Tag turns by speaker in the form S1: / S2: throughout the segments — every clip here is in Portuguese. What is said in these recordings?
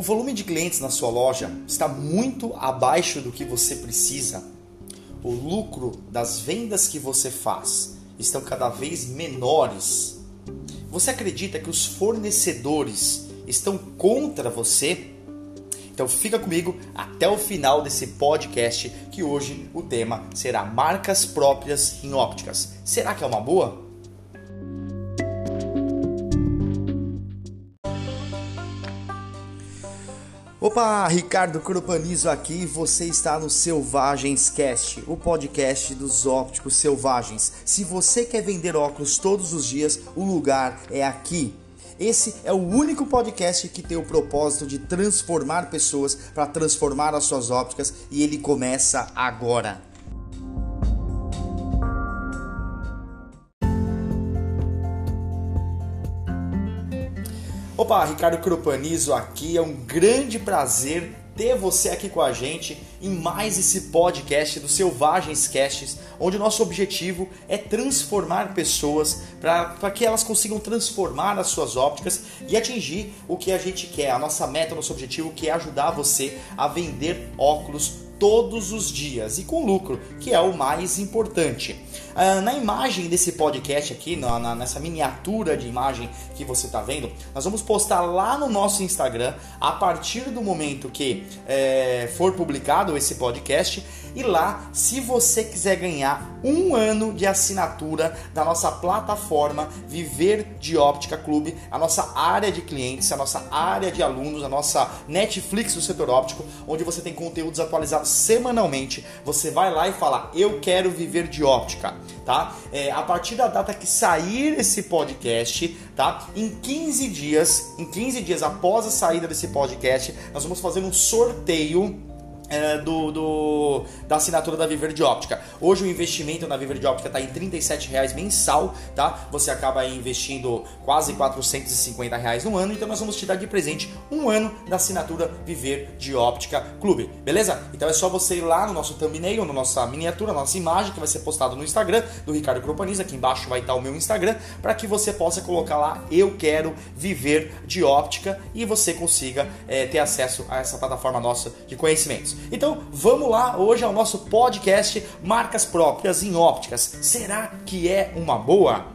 S1: O volume de clientes na sua loja está muito abaixo do que você precisa. O lucro das vendas que você faz estão cada vez menores. Você acredita que os fornecedores estão contra você? Então fica comigo até o final desse podcast que hoje o tema será marcas próprias em ópticas. Será que é uma boa? Opa, Ricardo Cropanizo aqui, você está no Selvagens Cast, o podcast dos ópticos selvagens. Se você quer vender óculos todos os dias, o lugar é aqui. Esse é o único podcast que tem o propósito de transformar pessoas para transformar as suas ópticas e ele começa agora. Opa, Ricardo Cropanizo aqui. É um grande prazer ter você aqui com a gente em mais esse podcast do Selvagens Casts, onde o nosso objetivo é transformar pessoas para que elas consigam transformar as suas ópticas e atingir o que a gente quer, a nossa meta, o nosso objetivo, que é ajudar você a vender óculos todos os dias e com lucro, que é o mais importante. Uh, na imagem desse podcast aqui, nessa miniatura de imagem que você está vendo, nós vamos postar lá no nosso Instagram a partir do momento que é, for publicado esse podcast. E lá, se você quiser ganhar um ano de assinatura da nossa plataforma Viver de Óptica Clube, a nossa área de clientes, a nossa área de alunos, a nossa Netflix do setor óptico, onde você tem conteúdos atualizados semanalmente. Você vai lá e fala: Eu quero viver de óptica tá? É, a partir da data que sair esse podcast, tá? Em 15 dias, em 15 dias após a saída desse podcast, nós vamos fazer um sorteio é, do, do, da assinatura da Viver de Óptica. Hoje o investimento na Viver de Óptica está em R$ reais mensal, tá? Você acaba investindo quase R$ reais no ano, então nós vamos te dar de presente um ano da assinatura Viver de Óptica Clube, beleza? Então é só você ir lá no nosso thumbnail, na nossa miniatura, nossa imagem que vai ser postado no Instagram do Ricardo Cropaniza, aqui embaixo vai estar o meu Instagram, para que você possa colocar lá eu quero viver de óptica e você consiga é, ter acesso a essa plataforma nossa de conhecimentos. Então vamos lá, hoje é o nosso podcast Marcas Próprias em Ópticas. Será que é uma boa?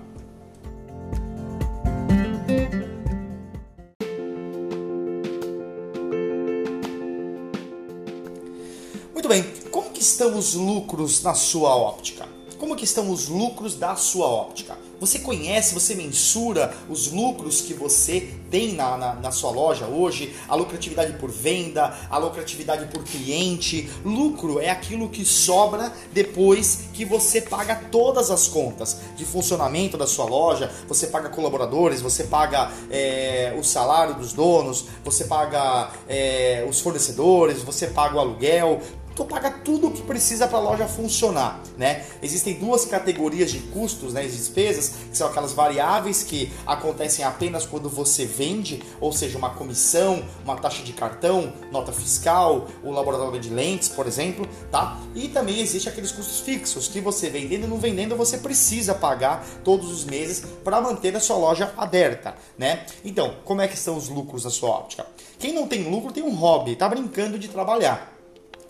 S1: Muito bem, como que estão os lucros na sua óptica? Como que estão os lucros da sua óptica? Você conhece, você mensura os lucros que você tem na, na, na, sua loja hoje, a lucratividade por venda, a lucratividade por cliente. Lucro é aquilo que sobra depois que você paga todas as contas de funcionamento da sua loja, você paga colaboradores, você paga é, o salário dos donos, você paga é, os fornecedores, você paga o aluguel, tu paga tudo o que precisa para a loja funcionar, né? Existem duas categorias de custos, né, de despesas, que são aquelas variáveis que acontecem apenas quando você vende, ou seja, uma comissão, uma taxa de cartão, nota fiscal, o laboratório de lentes, por exemplo, tá? E também existe aqueles custos fixos que você vendendo ou não vendendo, você precisa pagar todos os meses para manter a sua loja aberta, né? Então, como é que estão os lucros da sua óptica? Quem não tem lucro tem um hobby, tá brincando de trabalhar.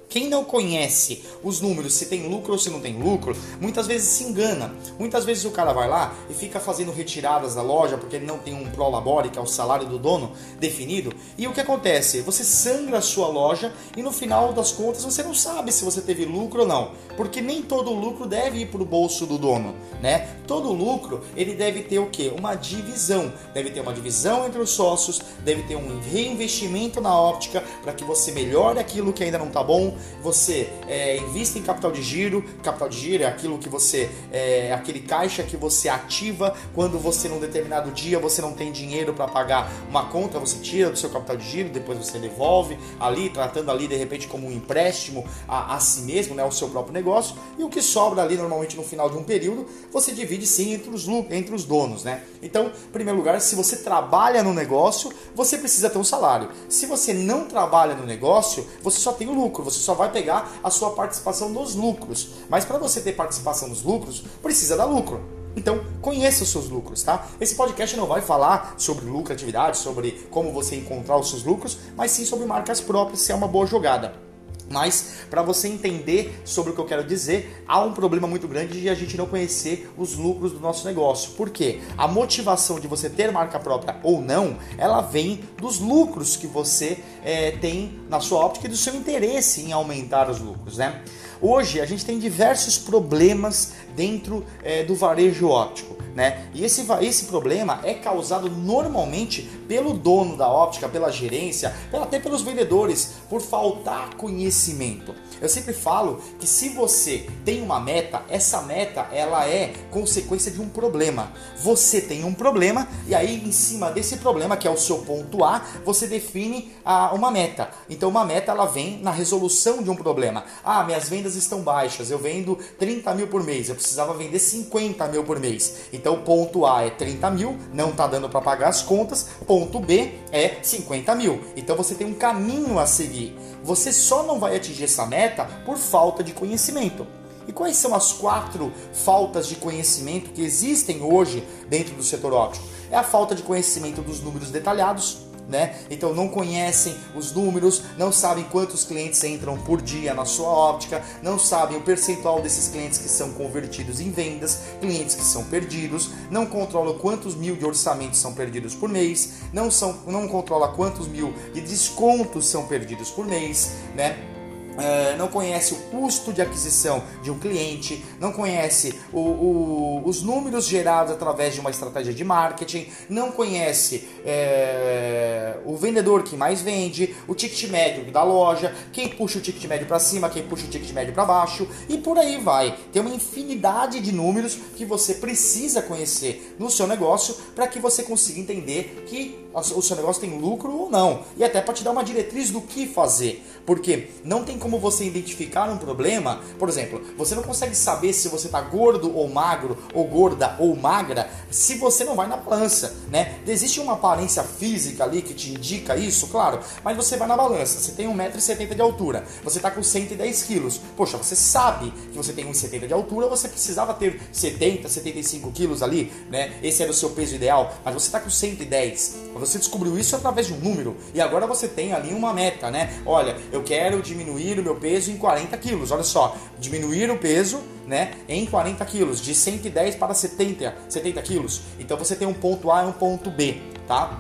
S1: Quem não conhece os números, se tem lucro ou se não tem lucro, muitas vezes se engana. Muitas vezes o cara vai lá e fica fazendo retiradas da loja porque ele não tem um prolabore, que é o salário do dono, definido. E o que acontece? Você sangra a sua loja e no final das contas você não sabe se você teve lucro ou não. Porque nem todo lucro deve ir para o bolso do dono, né? Todo lucro ele deve ter o quê? Uma divisão. Deve ter uma divisão entre os sócios, deve ter um reinvestimento na óptica para que você melhore aquilo que ainda não está bom você é, invista em capital de giro. Capital de giro é aquilo que você, é aquele caixa que você ativa quando você num determinado dia você não tem dinheiro para pagar uma conta, você tira do seu capital de giro, depois você devolve ali, tratando ali de repente como um empréstimo a, a si mesmo, né, o seu próprio negócio. E o que sobra ali normalmente no final de um período, você divide sim entre os entre os donos, né? Então, em primeiro lugar, se você trabalha no negócio, você precisa ter um salário. Se você não trabalha no negócio, você só tem o lucro, você só vai pegar a sua participação nos lucros. Mas para você ter participação nos lucros, precisa dar lucro. Então, conheça os seus lucros, tá? Esse podcast não vai falar sobre lucratividade, sobre como você encontrar os seus lucros, mas sim sobre marcas próprias, se é uma boa jogada. Mas, para você entender sobre o que eu quero dizer, há um problema muito grande de a gente não conhecer os lucros do nosso negócio. Por quê? A motivação de você ter marca própria ou não, ela vem dos lucros que você é, tem na sua óptica e do seu interesse em aumentar os lucros, né? Hoje a gente tem diversos problemas dentro é, do varejo óptico. Né? E esse, esse problema é causado normalmente pelo dono da óptica, pela gerência, até pelos vendedores, por faltar conhecimento. Eu sempre falo que se você tem uma meta, essa meta ela é consequência de um problema. Você tem um problema e aí em cima desse problema, que é o seu ponto A, você define a, uma meta. Então uma meta ela vem na resolução de um problema. Ah, minhas vendas estão baixas, eu vendo 30 mil por mês, eu precisava vender 50 mil por mês. Então ponto A é 30 mil, não está dando para pagar as contas. Ponto B é 50 mil. Então você tem um caminho a seguir. Você só não vai atingir essa meta por falta de conhecimento. E quais são as quatro faltas de conhecimento que existem hoje dentro do setor óptico? É a falta de conhecimento dos números detalhados, né? Então não conhecem os números, não sabem quantos clientes entram por dia na sua óptica, não sabem o percentual desses clientes que são convertidos em vendas, clientes que são perdidos, não controlam quantos mil de orçamentos são perdidos por mês, não são, não controla quantos mil de descontos são perdidos por mês, né? Uh, não conhece o custo de aquisição de um cliente, não conhece o, o, os números gerados através de uma estratégia de marketing, não conhece é, o vendedor que mais vende, o ticket médio da loja, quem puxa o ticket médio para cima, quem puxa o ticket médio para baixo e por aí vai. Tem uma infinidade de números que você precisa conhecer no seu negócio para que você consiga entender que o seu negócio tem lucro ou não? E até para te dar uma diretriz do que fazer, porque não tem como você identificar um problema, por exemplo, você não consegue saber se você está gordo ou magro, ou gorda ou magra, se você não vai na balança, né? Existe uma aparência física ali que te indica isso, claro, mas você vai na balança, você tem 1,70m de altura, você está com 110 quilos, poxa, você sabe que você tem 1,70m de altura, você precisava ter 70, 75 quilos ali, né? Esse era o seu peso ideal, mas você está com 110, você descobriu isso através de um número, e agora você tem ali uma meta, né? Olha, eu quero diminuir o meu peso em 40 quilos. Olha só, diminuir o peso né, em 40 quilos, de 110 para 70, 70 quilos. Então você tem um ponto A e um ponto B, tá?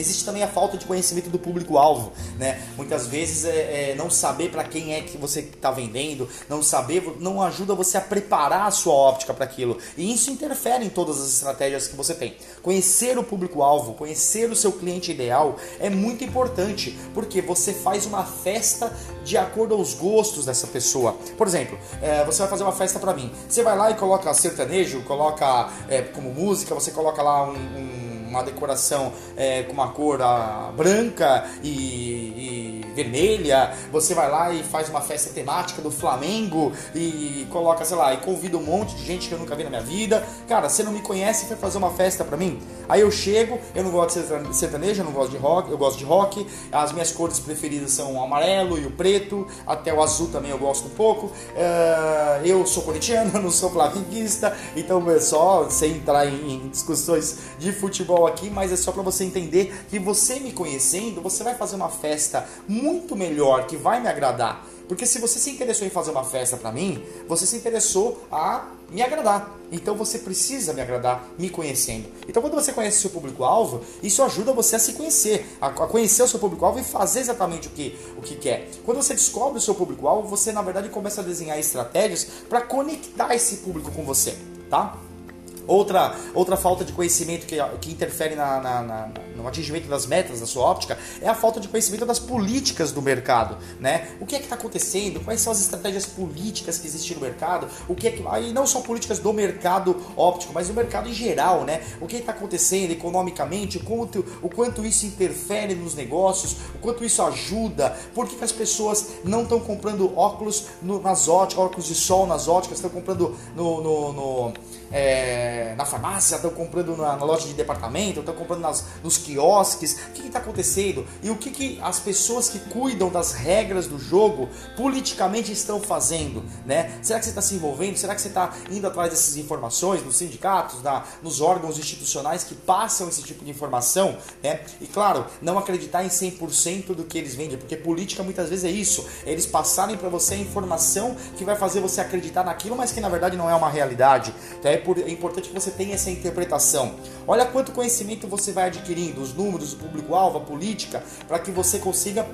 S1: Existe também a falta de conhecimento do público-alvo, né? Muitas vezes é, é não saber para quem é que você está vendendo, não saber, não ajuda você a preparar a sua óptica para aquilo. E isso interfere em todas as estratégias que você tem. Conhecer o público-alvo, conhecer o seu cliente ideal é muito importante, porque você faz uma festa de acordo aos gostos dessa pessoa. Por exemplo, é, você vai fazer uma festa para mim, você vai lá e coloca sertanejo, coloca é, como música, você coloca lá um, um uma decoração é, com uma cor a, branca e, e, vermelha, você vai lá e faz uma festa temática do Flamengo e coloca, sei lá, e convida um monte de gente que eu nunca vi na minha vida. Cara, você não me conhece e vai fazer uma festa pra mim? Aí eu chego, eu não gosto de sertanejo, eu não gosto de rock, eu gosto de rock. As minhas cores preferidas são o amarelo e o preto, até o azul também eu gosto um pouco. Uh, eu sou corintiano, não sou flamenguista, então é só sem entrar em, em discussões de futebol aqui, mas é só para você entender que você me conhecendo, você vai fazer uma festa muito melhor, que vai me agradar. Porque se você se interessou em fazer uma festa para mim, você se interessou a me agradar. Então você precisa me agradar me conhecendo. Então quando você conhece o seu público-alvo, isso ajuda você a se conhecer, a conhecer o seu público-alvo e fazer exatamente o que, o que quer. Quando você descobre o seu público-alvo, você na verdade começa a desenhar estratégias para conectar esse público com você, tá? Outra, outra falta de conhecimento que, que interfere na, na, na, no atingimento das metas da sua óptica é a falta de conhecimento das políticas do mercado, né? O que é que está acontecendo? Quais são as estratégias políticas que existem no mercado? O que é que aí não só políticas do mercado óptico, mas do mercado em geral, né? O que está acontecendo economicamente? O quanto, o quanto isso interfere nos negócios? O quanto isso ajuda? Por que, que as pessoas não estão comprando óculos no, nas óticas, óculos de sol nas óticas? Estão comprando no, no, no é, na farmácia, estão comprando na, na, loja de departamento, estão comprando nas, nos quiosques. O que está acontecendo? E o que, que as pessoas que cuidam das regras do jogo politicamente estão fazendo? Né? Será que você está se envolvendo? Será que você está indo atrás dessas informações nos sindicatos, na, nos órgãos institucionais que passam esse tipo de informação? Né? E claro, não acreditar em 100% do que eles vendem, porque política muitas vezes é isso. Eles passarem para você a informação que vai fazer você acreditar naquilo, mas que na verdade não é uma realidade. É, por, é importante que você tenha essa interpretação. Olha quanto conhecimento você vai adquirindo, os números, o público-alvo, a política, para que você consiga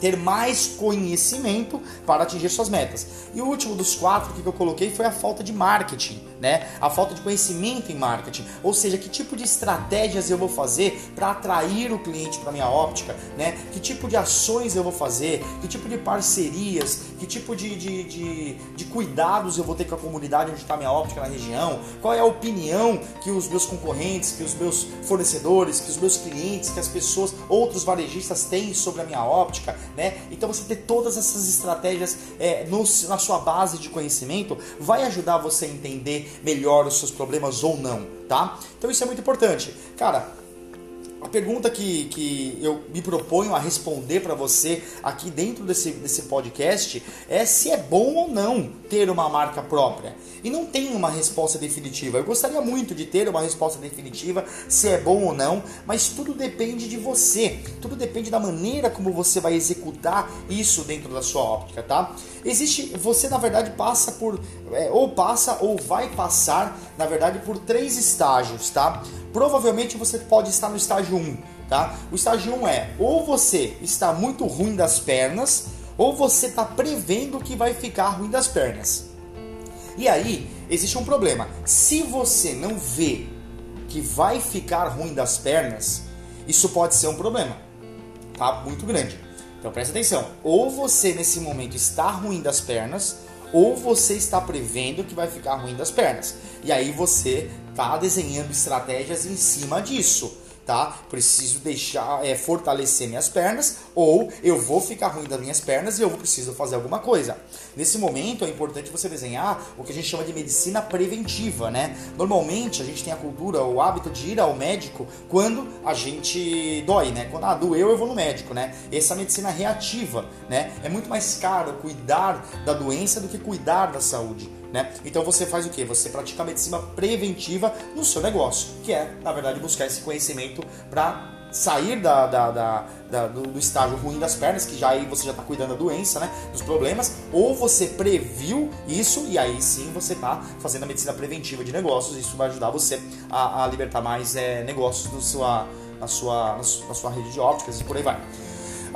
S1: ter mais conhecimento para atingir suas metas. E o último dos quatro que eu coloquei foi a falta de marketing, né? A falta de conhecimento em marketing, ou seja, que tipo de estratégias eu vou fazer para atrair o cliente para minha óptica, né? Que tipo de ações eu vou fazer, que tipo de parcerias, que tipo de, de, de, de cuidados eu vou ter com a comunidade onde está minha óptica na região, qual é a opinião que os meus concorrentes, que os meus fornecedores, que os meus clientes, que as pessoas, outros varejistas têm sobre a minha óptica, né? Então você ter todas essas estratégias é, no, na sua base de conhecimento vai ajudar você a entender melhor os seus problemas ou não, tá? Então isso é muito importante. Cara, a pergunta que, que eu me proponho a responder para você aqui dentro desse, desse podcast é se é bom ou não ter uma marca própria. E não tem uma resposta definitiva. Eu gostaria muito de ter uma resposta definitiva se é bom ou não, mas tudo depende de você. Tudo depende da maneira como você vai executar isso dentro da sua óptica, tá? Existe, você na verdade passa por, é, ou passa ou vai passar, na verdade, por três estágios, tá? provavelmente você pode estar no estágio 1, tá? O estágio 1 é ou você está muito ruim das pernas, ou você está prevendo que vai ficar ruim das pernas. E aí, existe um problema. Se você não vê que vai ficar ruim das pernas, isso pode ser um problema, tá? Muito grande. Então presta atenção. Ou você nesse momento está ruim das pernas, ou você está prevendo que vai ficar ruim das pernas. E aí você está desenhando estratégias em cima disso tá? Preciso deixar, é, fortalecer minhas pernas, ou eu vou ficar ruim das minhas pernas e eu preciso fazer alguma coisa. Nesse momento é importante você desenhar o que a gente chama de medicina preventiva, né? Normalmente a gente tem a cultura, o hábito de ir ao médico quando a gente dói, né? Quando ah, doeu eu vou no médico, né? Essa medicina reativa, né? É muito mais caro cuidar da doença do que cuidar da saúde. Né? Então você faz o que? Você pratica a medicina preventiva no seu negócio, que é, na verdade, buscar esse conhecimento para sair da, da, da, da do, do, estágio ruim das pernas, que já aí você já está cuidando da doença, né, dos problemas, ou você previu isso e aí sim você está fazendo a medicina preventiva de negócios. Isso vai ajudar você a, a libertar mais é, negócios do sua, na, sua, na sua rede de ópticas e por aí vai.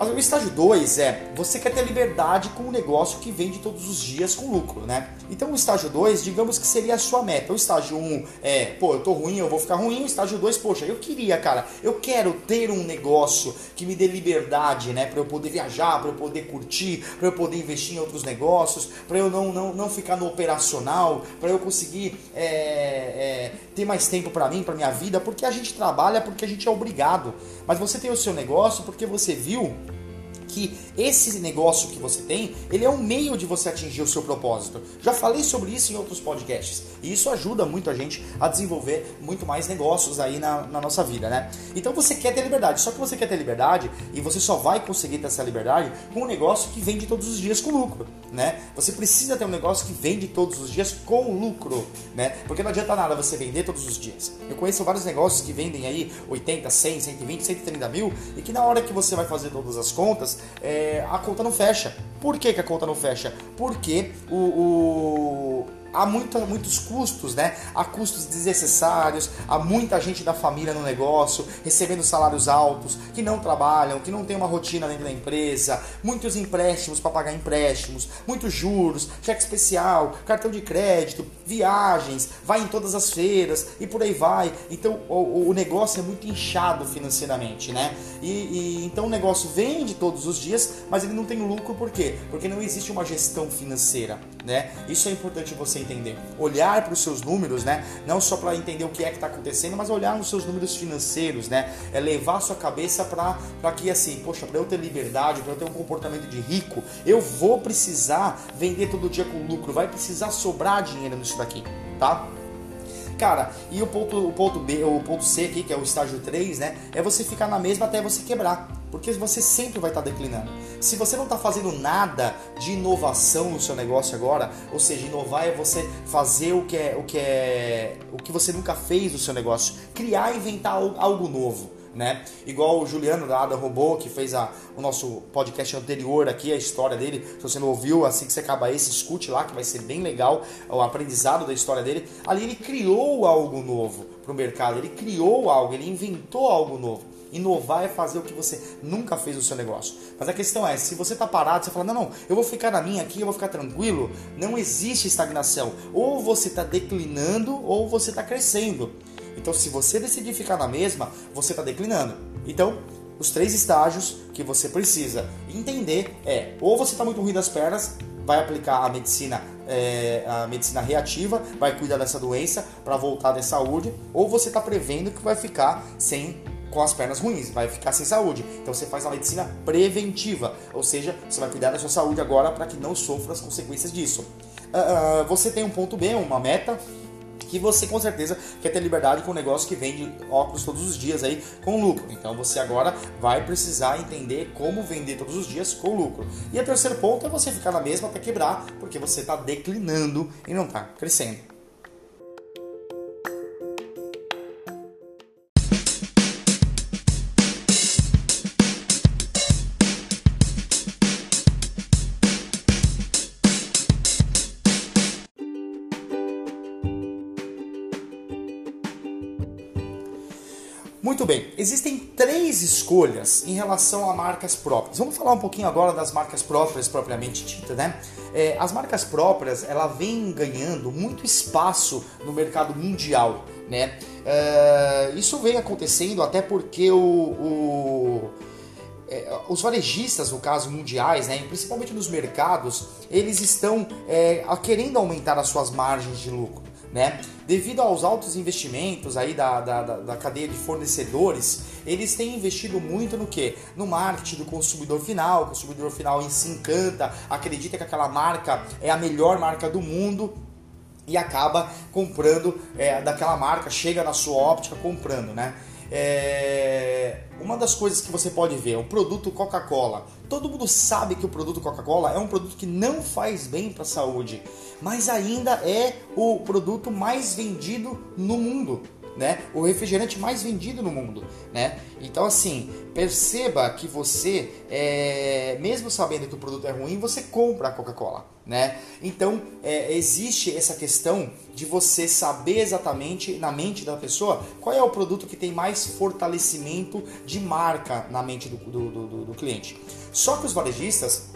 S1: O estágio 2 é você quer ter liberdade com o negócio que vende todos os dias com lucro, né? Então o estágio 2, digamos que seria a sua meta. O estágio 1 um é, pô, eu tô ruim, eu vou ficar ruim. O estágio 2, poxa, eu queria, cara, eu quero ter um negócio que me dê liberdade, né? Para eu poder viajar, para eu poder curtir, para eu poder investir em outros negócios, para eu não, não, não ficar no operacional, para eu conseguir é, é, ter mais tempo para mim, para minha vida, porque a gente trabalha porque a gente é obrigado. Mas você tem o seu negócio porque você viu que esse negócio que você tem, ele é um meio de você atingir o seu propósito. Já falei sobre isso em outros podcasts. E isso ajuda muito a gente a desenvolver muito mais negócios aí na, na nossa vida, né? Então você quer ter liberdade. Só que você quer ter liberdade e você só vai conseguir ter essa liberdade com um negócio que vende todos os dias com lucro, né? Você precisa ter um negócio que vende todos os dias com lucro, né? Porque não adianta nada você vender todos os dias. Eu conheço vários negócios que vendem aí 80, 100, 120, 130 mil e que na hora que você vai fazer todas as contas, é, a conta não fecha. Por que, que a conta não fecha? Porque o, o há muita, muitos custos, né? Há custos desnecessários, há muita gente da família no negócio, recebendo salários altos, que não trabalham, que não tem uma rotina dentro da empresa, muitos empréstimos para pagar empréstimos, muitos juros, cheque especial, cartão de crédito, viagens, vai em todas as feiras e por aí vai. Então o, o negócio é muito inchado financeiramente, né? E, e então o negócio vende todos os dias, mas ele não tem lucro por quê? Porque não existe uma gestão financeira, né? Isso é importante você entender. Olhar para os seus números, né? Não só para entender o que é que está acontecendo, mas olhar nos seus números financeiros, né? É levar a sua cabeça para que assim, poxa, para eu ter liberdade, para eu ter um comportamento de rico, eu vou precisar vender todo dia com lucro, vai precisar sobrar dinheiro nisso daqui, tá? Cara, e o ponto, o ponto B, o ponto C aqui, que é o estágio 3, né? É você ficar na mesma até você quebrar. Porque você sempre vai estar tá declinando. Se você não está fazendo nada de inovação no seu negócio agora, ou seja, inovar é você fazer o que é o que é o que você nunca fez no seu negócio, criar, inventar algo novo né? Igual o Juliano da Ada Robô, que fez a, o nosso podcast anterior aqui, a história dele. Se você não ouviu, assim que você acaba esse, escute lá, que vai ser bem legal o aprendizado da história dele. Ali ele criou algo novo para o mercado, ele criou algo, ele inventou algo novo. Inovar é fazer o que você nunca fez no seu negócio. Mas a questão é, se você está parado, você fala, não, não, eu vou ficar na minha aqui, eu vou ficar tranquilo. Não existe estagnação. Ou você está declinando ou você está crescendo. Então, se você decidir ficar na mesma, você está declinando. Então, os três estágios que você precisa entender é: ou você está muito ruim das pernas, vai aplicar a medicina, é, a medicina reativa, vai cuidar dessa doença para voltar da saúde, ou você está prevendo que vai ficar sem com as pernas ruins, vai ficar sem saúde. Então você faz a medicina preventiva, ou seja, você vai cuidar da sua saúde agora para que não sofra as consequências disso. Uh, você tem um ponto B, uma meta, que você com certeza quer ter liberdade com um negócio que vende óculos todos os dias aí com lucro. Então você agora vai precisar entender como vender todos os dias com lucro. E o terceiro ponto é você ficar na mesma até quebrar, porque você está declinando e não está crescendo. Muito bem, existem três escolhas em relação a marcas próprias. Vamos falar um pouquinho agora das marcas próprias propriamente dita, né? É, as marcas próprias, ela vem ganhando muito espaço no mercado mundial, né? É, isso vem acontecendo até porque o, o é, os varejistas, no caso mundiais, né, principalmente nos mercados, eles estão é, querendo aumentar as suas margens de lucro né? Devido aos altos investimentos aí da, da, da, cadeia de fornecedores, eles têm investido muito no que? No marketing do consumidor final. O consumidor final se encanta, acredita que aquela marca é a melhor marca do mundo e acaba comprando é, daquela marca, chega na sua óptica comprando, né? É... Uma das coisas que você pode ver, o produto Coca-Cola. Todo mundo sabe que o produto Coca-Cola é um produto que não faz bem para a saúde, mas ainda é o produto mais vendido no mundo né? O refrigerante mais vendido no mundo, né? Então assim, perceba que você, é, mesmo sabendo que o produto é ruim, você compra a Coca-Cola, né? Então é, existe essa questão de você saber exatamente na mente da pessoa qual é o produto que tem mais fortalecimento de marca na mente do, do, do, do cliente. Só que os varejistas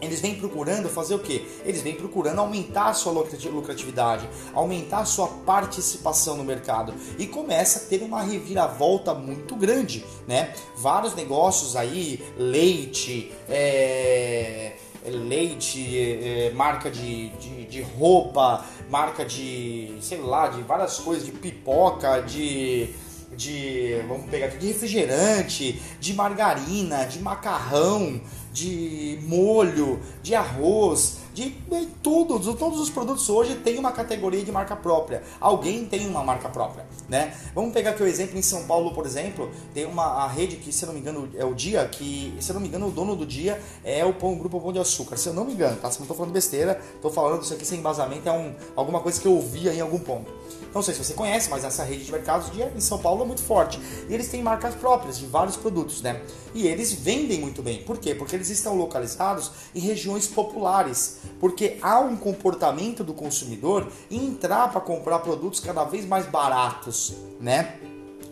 S1: eles vêm procurando fazer o que? Eles vêm procurando aumentar a sua lucratividade, aumentar a sua participação no mercado e começa a ter uma reviravolta muito grande, né? Vários negócios aí, leite, é, leite, é, marca de, de, de roupa, marca de, sei lá, de várias coisas, de pipoca, de de vamos pegar aqui de refrigerante, de margarina, de macarrão, de molho, de arroz, de, de tudo, todos os produtos hoje tem uma categoria de marca própria. Alguém tem uma marca própria, né? Vamos pegar aqui o exemplo em São Paulo, por exemplo, tem uma a rede que, se eu não me engano, é o Dia, que, se eu não me engano, o dono do Dia é o pão, o grupo Pão de Açúcar. Se eu não me engano, tá? Se não estou falando besteira, estou falando isso aqui sem embasamento, é um, alguma coisa que eu ouvi em algum ponto. Não sei se você conhece, mas essa rede de mercados de, em São Paulo é muito forte. E eles têm marcas próprias de vários produtos, né? E eles vendem muito bem. Por quê? Porque eles estão localizados em regiões populares. Porque há um comportamento do consumidor entrar para comprar produtos cada vez mais baratos, né?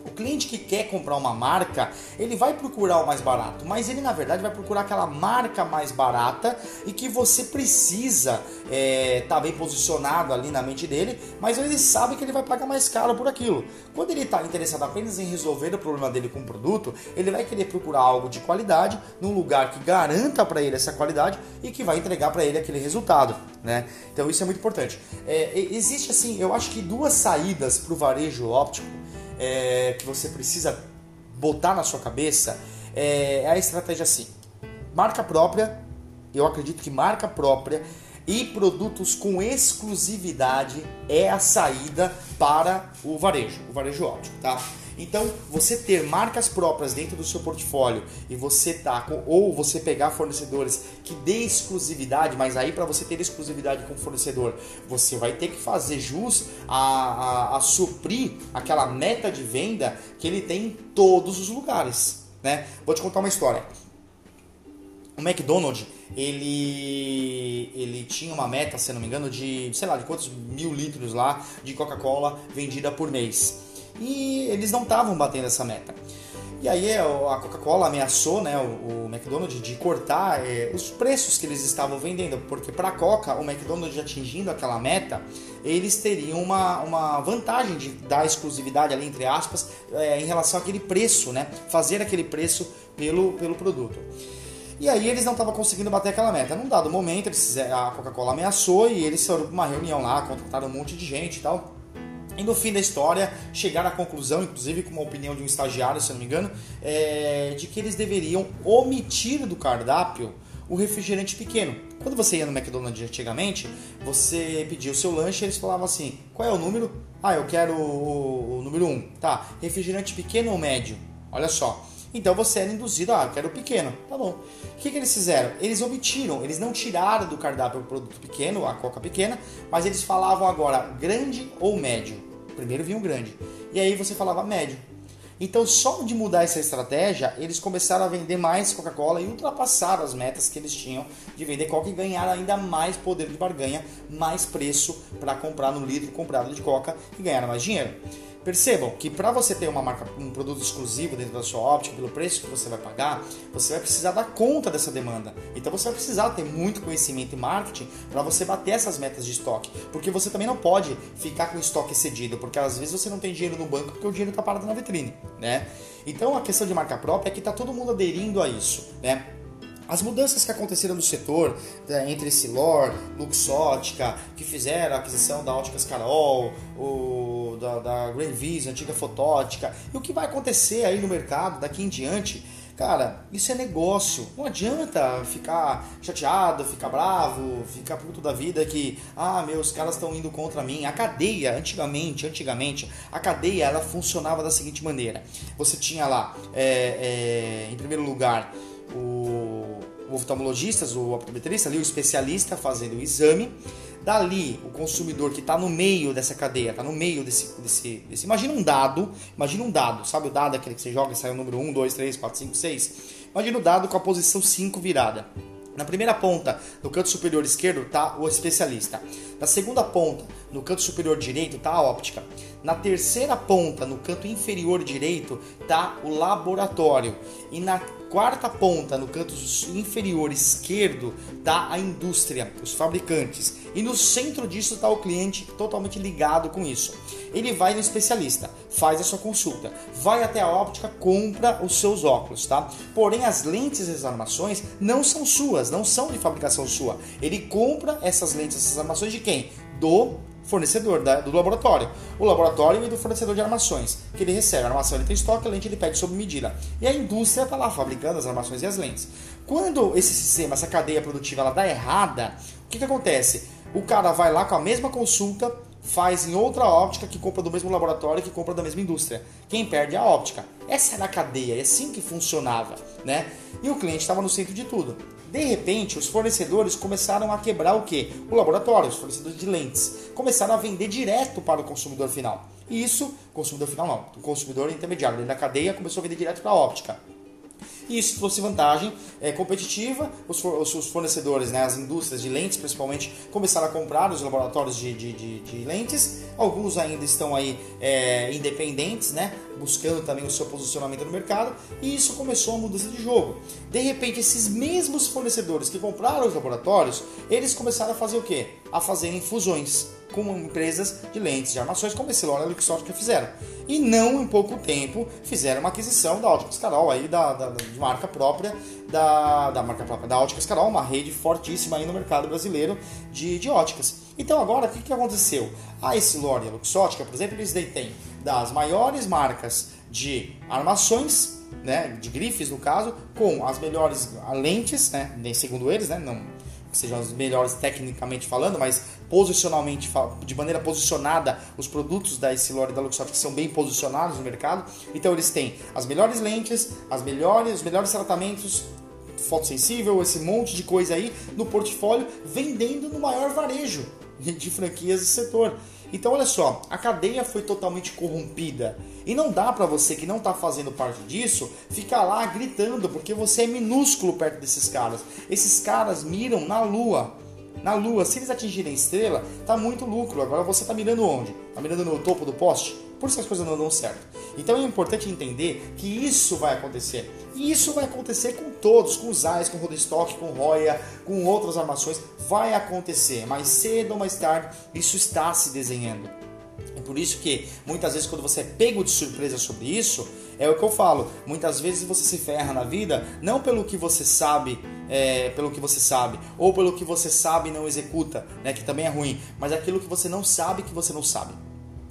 S1: O cliente que quer comprar uma marca, ele vai procurar o mais barato, mas ele na verdade vai procurar aquela marca mais barata e que você precisa estar é, tá bem posicionado ali na mente dele, mas ele sabe que ele vai pagar mais caro por aquilo. Quando ele está interessado apenas em resolver o problema dele com o produto, ele vai querer procurar algo de qualidade num lugar que garanta para ele essa qualidade e que vai entregar para ele aquele resultado, né? Então isso é muito importante. É, existe assim, eu acho que duas saídas para o varejo óptico é, que você precisa botar na sua cabeça é, é a estratégia assim. Marca própria, eu acredito que marca própria E produtos com exclusividade é a saída para o varejo, o varejo óptico, tá? Então, você ter marcas próprias dentro do seu portfólio e você tá ou você pegar fornecedores que dê exclusividade, mas aí para você ter exclusividade com o fornecedor, você vai ter que fazer jus a, a, a suprir aquela meta de venda que ele tem em todos os lugares, né? Vou te contar uma história. O McDonald's, ele, ele tinha uma meta, se não me engano, de, sei lá, de quantos mil litros lá de Coca-Cola vendida por mês e eles não estavam batendo essa meta. E aí é, a Coca-Cola ameaçou né, o, McDonald's de cortar é, os preços que eles estavam vendendo, porque para a Coca, o McDonald's atingindo aquela meta, eles teriam uma, uma vantagem de dar exclusividade ali, entre aspas, é, em relação àquele preço, né? Fazer aquele preço pelo, pelo produto. E aí eles não estavam conseguindo bater aquela meta. Num dado momento, eles, a Coca-Cola ameaçou e eles foram para uma reunião lá, contrataram um monte de gente e tal e no fim da história, chegar à conclusão, inclusive com uma opinião de um estagiário, se não me engano, é, de que eles deveriam omitir do cardápio o refrigerante pequeno. Quando você ia no McDonald's antigamente, você pedia o seu lanche e eles falavam assim: qual é o número? Ah, eu quero o, o número 1. Um. Tá, refrigerante pequeno ou médio? Olha só. Então você era induzido, ah, eu quero o pequeno. Tá bom. O que, que eles fizeram? Eles omitiram, eles não tiraram do cardápio o produto pequeno, a coca pequena, mas eles falavam agora grande ou médio. Primeiro vinha o grande. E aí você falava médio. Então, só de mudar essa estratégia, eles começaram a vender mais Coca-Cola e ultrapassaram as metas que eles tinham de vender Coca e ganhar ainda mais poder de barganha, mais preço para comprar no litro comprado de Coca e ganhar mais dinheiro. Percebam que para você ter uma marca, um produto exclusivo dentro da sua óptica, pelo preço que você vai pagar, você vai precisar dar conta dessa demanda. Então você vai precisar ter muito conhecimento e marketing para você bater essas metas de estoque. Porque você também não pode ficar com estoque excedido, porque às vezes você não tem dinheiro no banco porque o dinheiro está parado na vitrine, né? Então a questão de marca própria é que está todo mundo aderindo a isso, né? As mudanças que aconteceram no setor, né, entre Silor, Luxótica, que fizeram a aquisição da Óticas Carol, o, da, da Grand Vision, antiga Fotótica, e o que vai acontecer aí no mercado daqui em diante, cara, isso é negócio. Não adianta ficar chateado, ficar bravo, ficar puto da vida que, ah, meus caras estão indo contra mim. A cadeia, antigamente, antigamente, a cadeia ela funcionava da seguinte maneira: você tinha lá, é, é, em primeiro lugar, o, o oftalmologista, o optometrista, ali, o especialista fazendo o exame. Dali, o consumidor que está no meio dessa cadeia, está no meio desse, desse, desse. Imagina um dado, imagina um dado, sabe o dado aquele que você joga e sai o número 1, 2, 3, 4, 5, 6? Imagina o dado com a posição 5 virada. Na primeira ponta, no canto superior esquerdo, está o especialista. Na segunda ponta, no canto superior direito, está a óptica. Na terceira ponta, no canto inferior direito, está o laboratório. E na quarta ponta, no canto inferior esquerdo, está a indústria, os fabricantes. E no centro disso está o cliente totalmente ligado com isso. Ele vai no especialista, faz a sua consulta, vai até a óptica, compra os seus óculos, tá? Porém, as lentes e as armações não são suas, não são de fabricação sua. Ele compra essas lentes, essas armações de quem? Do fornecedor da, do laboratório. O laboratório e do fornecedor de armações, que ele recebe. A armação ele tem estoque, a lente ele pede sob medida. E a indústria está lá fabricando as armações e as lentes. Quando esse sistema, essa cadeia produtiva, ela dá errada, o que, que acontece? O cara vai lá com a mesma consulta, faz em outra óptica que compra do mesmo laboratório que compra da mesma indústria. Quem perde é a óptica. Essa era a cadeia, é assim que funcionava, né? E o cliente estava no centro de tudo. De repente, os fornecedores começaram a quebrar o que? O laboratório, os fornecedores de lentes. Começaram a vender direto para o consumidor final. E isso, consumidor final não, o consumidor intermediário da cadeia começou a vender direto para a óptica. E isso trouxe vantagem é, competitiva. Os, os, fornecedores, né, as indústrias de lentes principalmente, começaram a comprar os laboratórios de, de, de, de lentes. Alguns ainda estão aí é, independentes, né, buscando também o seu posicionamento no mercado. E isso começou a mudança de jogo. De repente, esses mesmos fornecedores que compraram os laboratórios, eles começaram a fazer o quê? A fazerem fusões com empresas de lentes de armações como esse L'Oréal e Luxottica fizeram. E não em pouco tempo fizeram uma aquisição da Óticas Carol, aí da, da, de marca própria da, da marca própria da Óticas Carol, uma rede fortíssima aí no mercado brasileiro de, de óticas. Então agora o que, que aconteceu? A esse L'Oréal e a Luxottica, por exemplo, eles têm das maiores marcas de armações, né, de grifes no caso, com as melhores lentes, né, segundo eles, né, não sejam as melhores tecnicamente falando, mas posicionalmente, de maneira posicionada, os produtos da Essilor e da Luxottica são bem posicionados no mercado. Então eles têm as melhores lentes, as melhores, os melhores tratamentos, fotossensível, esse monte de coisa aí no portfólio, vendendo no maior varejo de franquias do setor. Então olha só, a cadeia foi totalmente corrompida e não dá para você que não está fazendo parte disso ficar lá gritando porque você é minúsculo perto desses caras. Esses caras miram na lua. Na lua, se eles atingirem a estrela, tá muito lucro. Agora você está mirando onde? Tá mirando no topo do poste? Por isso que as coisas não dão certo. Então é importante entender que isso vai acontecer. E isso vai acontecer com todos, com os AIS, com o Rodestock, com Roya, com outras armações. Vai acontecer. Mais cedo ou mais tarde, isso está se desenhando. É por isso que muitas vezes quando você é pego de surpresa sobre isso, é o que eu falo. Muitas vezes você se ferra na vida não pelo que você sabe, é, pelo que você sabe, ou pelo que você sabe e não executa, né, que também é ruim, mas aquilo que você não sabe que você não sabe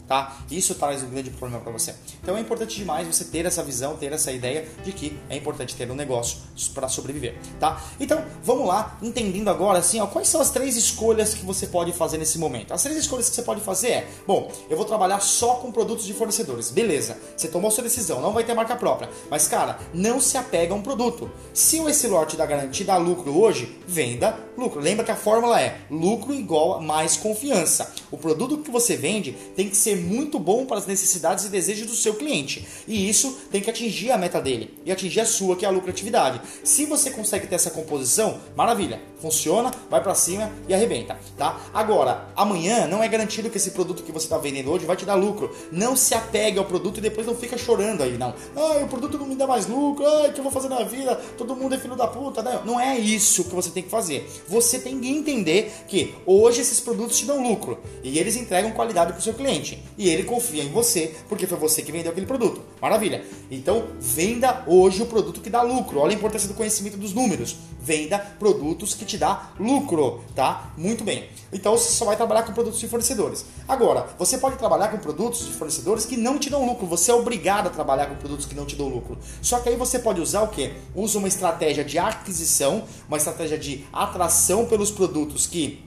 S1: tá? Isso traz um grande problema para você. Então é importante demais você ter essa visão, ter essa ideia de que é importante ter um negócio para sobreviver, tá? Então vamos lá, entendendo agora assim, ó, quais são as três escolhas que você pode fazer nesse momento. As três escolhas que você pode fazer é, bom, eu vou trabalhar só com produtos de fornecedores, beleza? Você tomou sua decisão, não vai ter marca própria, mas cara, não se apega a um produto. Se esse lote da garantia dá lucro hoje, venda lucro. Lembra que a fórmula é lucro igual a mais confiança. O produto que você vende tem que ser ser muito bom para as necessidades e desejos do seu cliente. E isso tem que atingir a meta dele e atingir a sua, que é a lucratividade. Se você consegue ter essa composição, maravilha, funciona, vai para cima e arrebenta, tá? Agora, amanhã não é garantido que esse produto que você está vendendo hoje vai te dar lucro. Não se apegue ao produto e depois não fica chorando aí, não. Ah, o produto não me dá mais lucro, ah, o que eu vou fazer na vida? Todo mundo é filho da puta. Não, não é isso que você tem que fazer. Você tem que entender que hoje esses produtos te dão lucro e eles entregam qualidade para o seu cliente e ele confia em você porque foi você que vendeu aquele produto. Maravilha. Então, venda hoje o produto que dá lucro. Olha a importância do conhecimento dos números. Venda produtos que te dá lucro, tá? Muito bem. Então, você só vai trabalhar com produtos de fornecedores. Agora, você pode trabalhar com produtos de fornecedores que não te dão lucro. Você é obrigado a trabalhar com produtos que não te dão lucro. Só que aí você pode usar o quê? Usa uma estratégia de aquisição, uma estratégia de atração pelos produtos que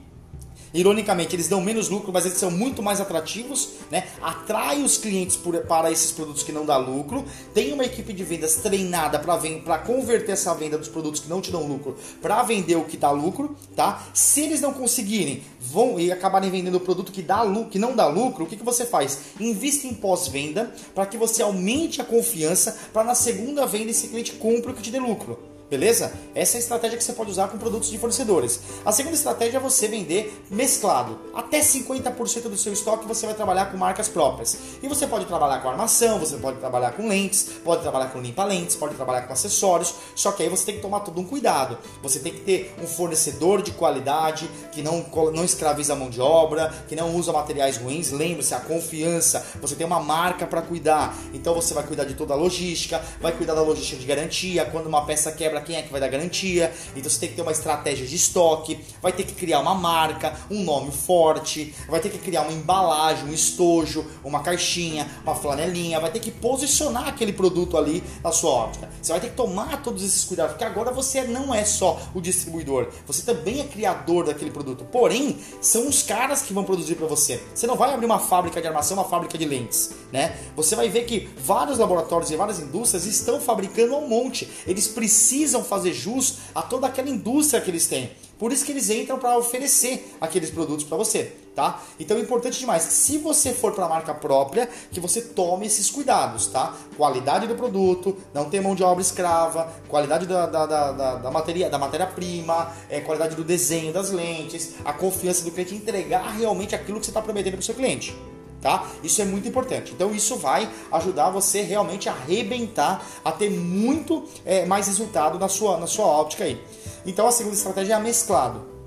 S1: Ironicamente, eles dão menos lucro, mas eles são muito mais atrativos, né? Atrai os clientes por, para esses produtos que não dá lucro. Tem uma equipe de vendas treinada para converter essa venda dos produtos que não te dão lucro para vender o que dá lucro, tá? Se eles não conseguirem, vão e acabarem vendendo o produto que dá lucro, que não dá lucro, o que, que você faz? Invista em pós-venda para que você aumente a confiança para na segunda venda esse cliente compre o que te dê lucro. Beleza? Essa é a estratégia que você pode usar com produtos de fornecedores. A segunda estratégia é você vender mesclado. Até 50% do seu estoque você vai trabalhar com marcas próprias. E você pode trabalhar com armação, você pode trabalhar com lentes, pode trabalhar com limpa-lentes, pode trabalhar com acessórios. Só que aí você tem que tomar todo um cuidado. Você tem que ter um fornecedor de qualidade que não, não escraviza a mão de obra, que não usa materiais ruins. Lembre-se, a confiança. Você tem uma marca para cuidar. Então você vai cuidar de toda a logística, vai cuidar da logística de garantia. Quando uma peça quebra, para quem é que vai dar garantia. Então você tem que ter uma estratégia de estoque, vai ter que criar uma marca, um nome forte, vai ter que criar uma embalagem, um estojo, uma caixinha, uma flanelinha, vai ter que posicionar aquele produto ali na sua óptica. Você vai ter que tomar todos esses cuidados, porque agora você não é só o distribuidor, você também é criador daquele produto. Porém, são os caras que vão produzir para você. Você não vai abrir uma fábrica de armação, uma fábrica de lentes, né? Você vai ver que vários laboratórios e várias indústrias estão fabricando um monte. Eles precisam precisam fazer jus a toda aquela indústria que eles têm. Por isso que eles entram para oferecer aqueles produtos para você, tá? Então é importante demais. Se você for para a marca própria, que você tome esses cuidados, tá? Qualidade do produto, não ter mão de obra escrava, qualidade da, da, da, da, matéria, da matéria-prima, é, qualidade do desenho das lentes, a confiança do cliente entregar realmente aquilo que você está prometendo para o seu cliente tá? Isso é muito importante. Então isso vai ajudar você realmente a arrebentar, a ter muito é, mais resultado na sua, na sua óptica aí. Então a segunda estratégia é mesclado.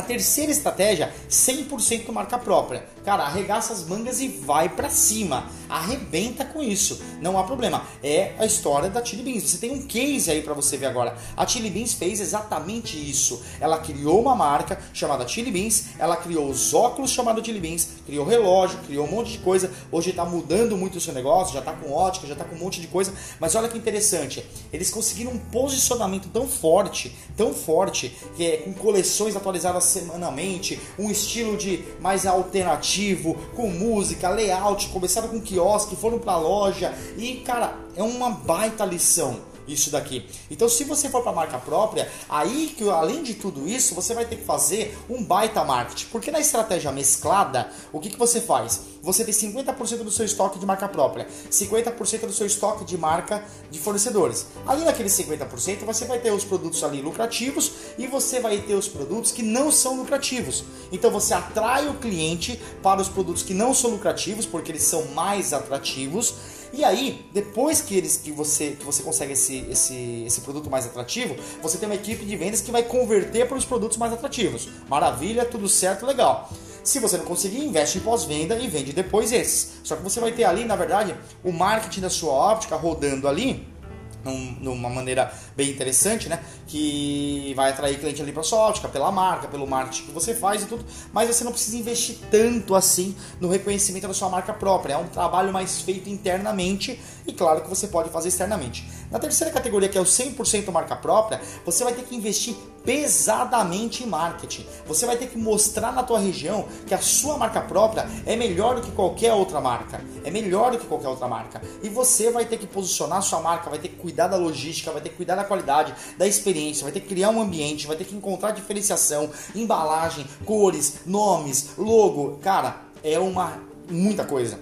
S1: A terceira estratégia, 100% marca própria. Cara, arregaça as mangas e vai para cima. Arrebenta com isso. Não há problema. É a história da Chili Beans. Você tem um case aí para você ver agora. A Chili Beans fez exatamente isso. Ela criou uma marca chamada Chili Beans, ela criou os óculos chamados Chili Beans, criou relógio, criou um monte de coisa. hoje está mudando muito o seu negócio, já está com ótica, já está com um monte de coisa, mas olha que interessante, eles conseguiram um posicionamento tão forte, tão forte, que é com coleções atualizadas semanalmente, um estilo de mais alternativo, com música, layout, começaram com quiosque, foram para loja e cara, é uma baita lição isso daqui. Então, se você for para marca própria, aí que além de tudo isso, você vai ter que fazer um baita marketing. Porque na estratégia mesclada, o que, que você faz? Você tem 50% do seu estoque de marca própria, 50% do seu estoque de marca de fornecedores. Ali naqueles 50%, você vai ter os produtos ali lucrativos e você vai ter os produtos que não são lucrativos. Então você atrai o cliente para os produtos que não são lucrativos, porque eles são mais atrativos e aí, depois que eles que você que você consegue esse, esse, esse produto mais atrativo, você tem uma equipe de vendas que vai converter para os produtos mais atrativos. Maravilha, tudo certo, legal. Se você não conseguir, investe em pós-venda e vende depois esses. Só que você vai ter ali, na verdade, o marketing da sua óptica rodando ali num, numa maneira bem interessante, né? Que vai atrair cliente ali para sua ótica, pela marca, pelo marketing que você faz e tudo, mas você não precisa investir tanto assim no reconhecimento da sua marca própria. É um trabalho mais feito internamente e claro que você pode fazer externamente. Na terceira categoria, que é o 100% marca própria, você vai ter que investir pesadamente em marketing. Você vai ter que mostrar na tua região que a sua marca própria é melhor do que qualquer outra marca. É melhor do que qualquer outra marca. E você vai ter que posicionar a sua marca, vai ter que cuidar da logística, vai ter que cuidar da qualidade, da experiência, vai ter que criar um ambiente, vai ter que encontrar diferenciação, embalagem, cores, nomes, logo. Cara, é uma muita coisa.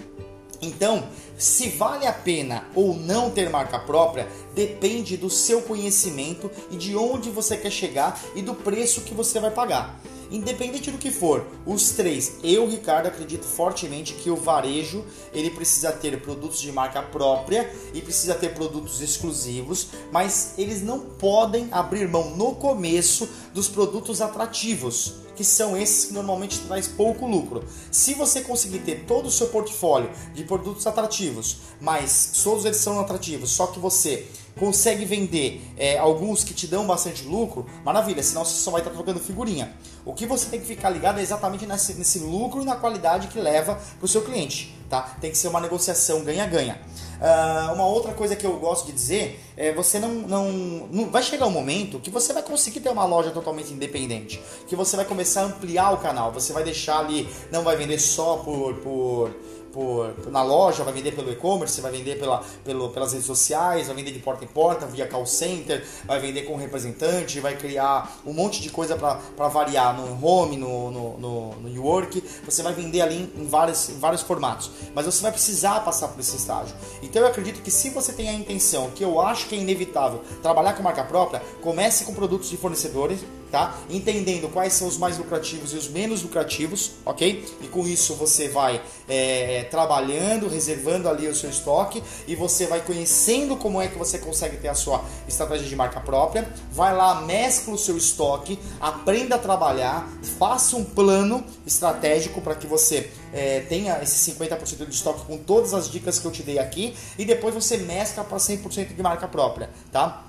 S1: Então, se vale a pena ou não ter marca própria depende do seu conhecimento e de onde você quer chegar e do preço que você vai pagar. Independente do que for, os três, eu, Ricardo, acredito fortemente que o varejo ele precisa ter produtos de marca própria e precisa ter produtos exclusivos, mas eles não podem abrir mão no começo dos produtos atrativos que são esses que normalmente traz pouco lucro. Se você conseguir ter todo o seu portfólio de produtos atrativos, mas todos eles são atrativos, só que você consegue vender é, alguns que te dão bastante lucro, maravilha, senão você só vai estar trocando figurinha. O que você tem que ficar ligado é exatamente nesse, nesse lucro e na qualidade que leva para o seu cliente. Tá? Tem que ser uma negociação ganha-ganha. Uh, uma outra coisa que eu gosto de dizer é você não, não, não vai chegar um momento que você vai conseguir ter uma loja totalmente independente, que você vai começar a ampliar o canal, você vai deixar ali, não vai vender só por, por por, na loja, vai vender pelo e-commerce, vai vender pela, pelo, pelas redes sociais, vai vender de porta em porta, via call center, vai vender com representante, vai criar um monte de coisa para variar no home, no, no, no, no work. Você vai vender ali em, em vários formatos, mas você vai precisar passar por esse estágio. Então eu acredito que se você tem a intenção, que eu acho que é inevitável, trabalhar com marca própria, comece com produtos de fornecedores tá? Entendendo quais são os mais lucrativos e os menos lucrativos, ok? E com isso você vai é, trabalhando, reservando ali o seu estoque e você vai conhecendo como é que você consegue ter a sua estratégia de marca própria. Vai lá, mescla o seu estoque, aprenda a trabalhar, faça um plano estratégico para que você é, tenha esse 50% de estoque com todas as dicas que eu te dei aqui e depois você mescla para 100% de marca própria, tá?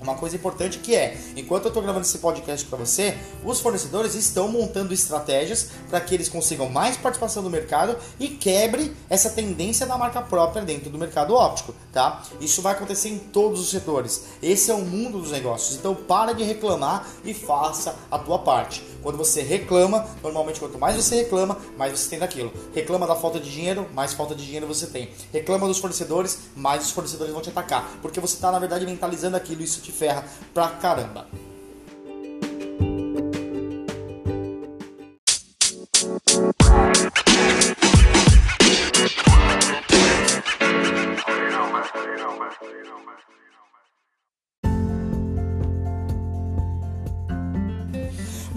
S1: Uma coisa importante que é, enquanto eu estou gravando esse podcast para você, os fornecedores estão montando estratégias para que eles consigam mais participação do mercado e quebre essa tendência da marca própria dentro do mercado óptico, tá? Isso vai acontecer em todos os setores. Esse é o mundo dos negócios. Então para de reclamar e faça a tua parte. Quando você reclama, normalmente quanto mais você reclama, mais você tem daquilo. Reclama da falta de dinheiro, mais falta de dinheiro você tem. Reclama dos fornecedores, mais os fornecedores vão te atacar, porque você está na verdade mentalizando aquilo e isso te ferra pra caramba.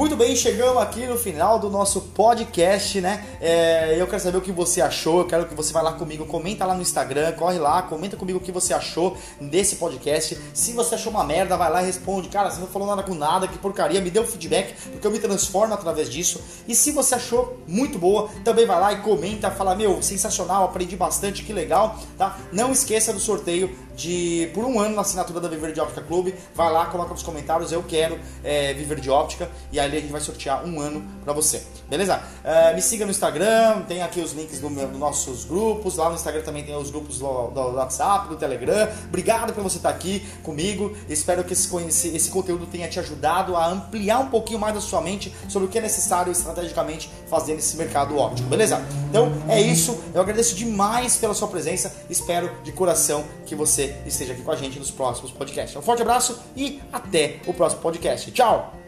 S1: Muito bem, chegamos aqui no final do nosso podcast, né? É, eu quero saber o que você achou, eu quero que você vá lá comigo, comenta lá no Instagram, corre lá, comenta comigo o que você achou desse podcast. Se você achou uma merda, vai lá e responde, cara, você não falou nada com nada, que porcaria, me dê um feedback, porque eu me transformo através disso. E se você achou muito boa, também vai lá e comenta, fala, meu, sensacional, aprendi bastante, que legal, tá? Não esqueça do sorteio de por um ano na assinatura da Viver de Óptica Clube. Vai lá, coloca nos comentários, eu quero é, Viver de Óptica e aí a gente vai sortear um ano para você. Beleza? Uh, me siga no Instagram, tem aqui os links dos do nossos grupos. Lá no Instagram também tem os grupos do, do, WhatsApp, do Telegram. Obrigado por você estar aqui comigo. Espero que esse, esse, conteúdo tenha te ajudado a ampliar um pouquinho mais da sua mente sobre o que é necessário estrategicamente fazer nesse mercado óptico, beleza? Então é isso. Eu agradeço demais pela sua presença. Espero de coração que esteja aqui com a gente nos próximos podcasts. Um forte abraço e até o próximo podcast. Tchau!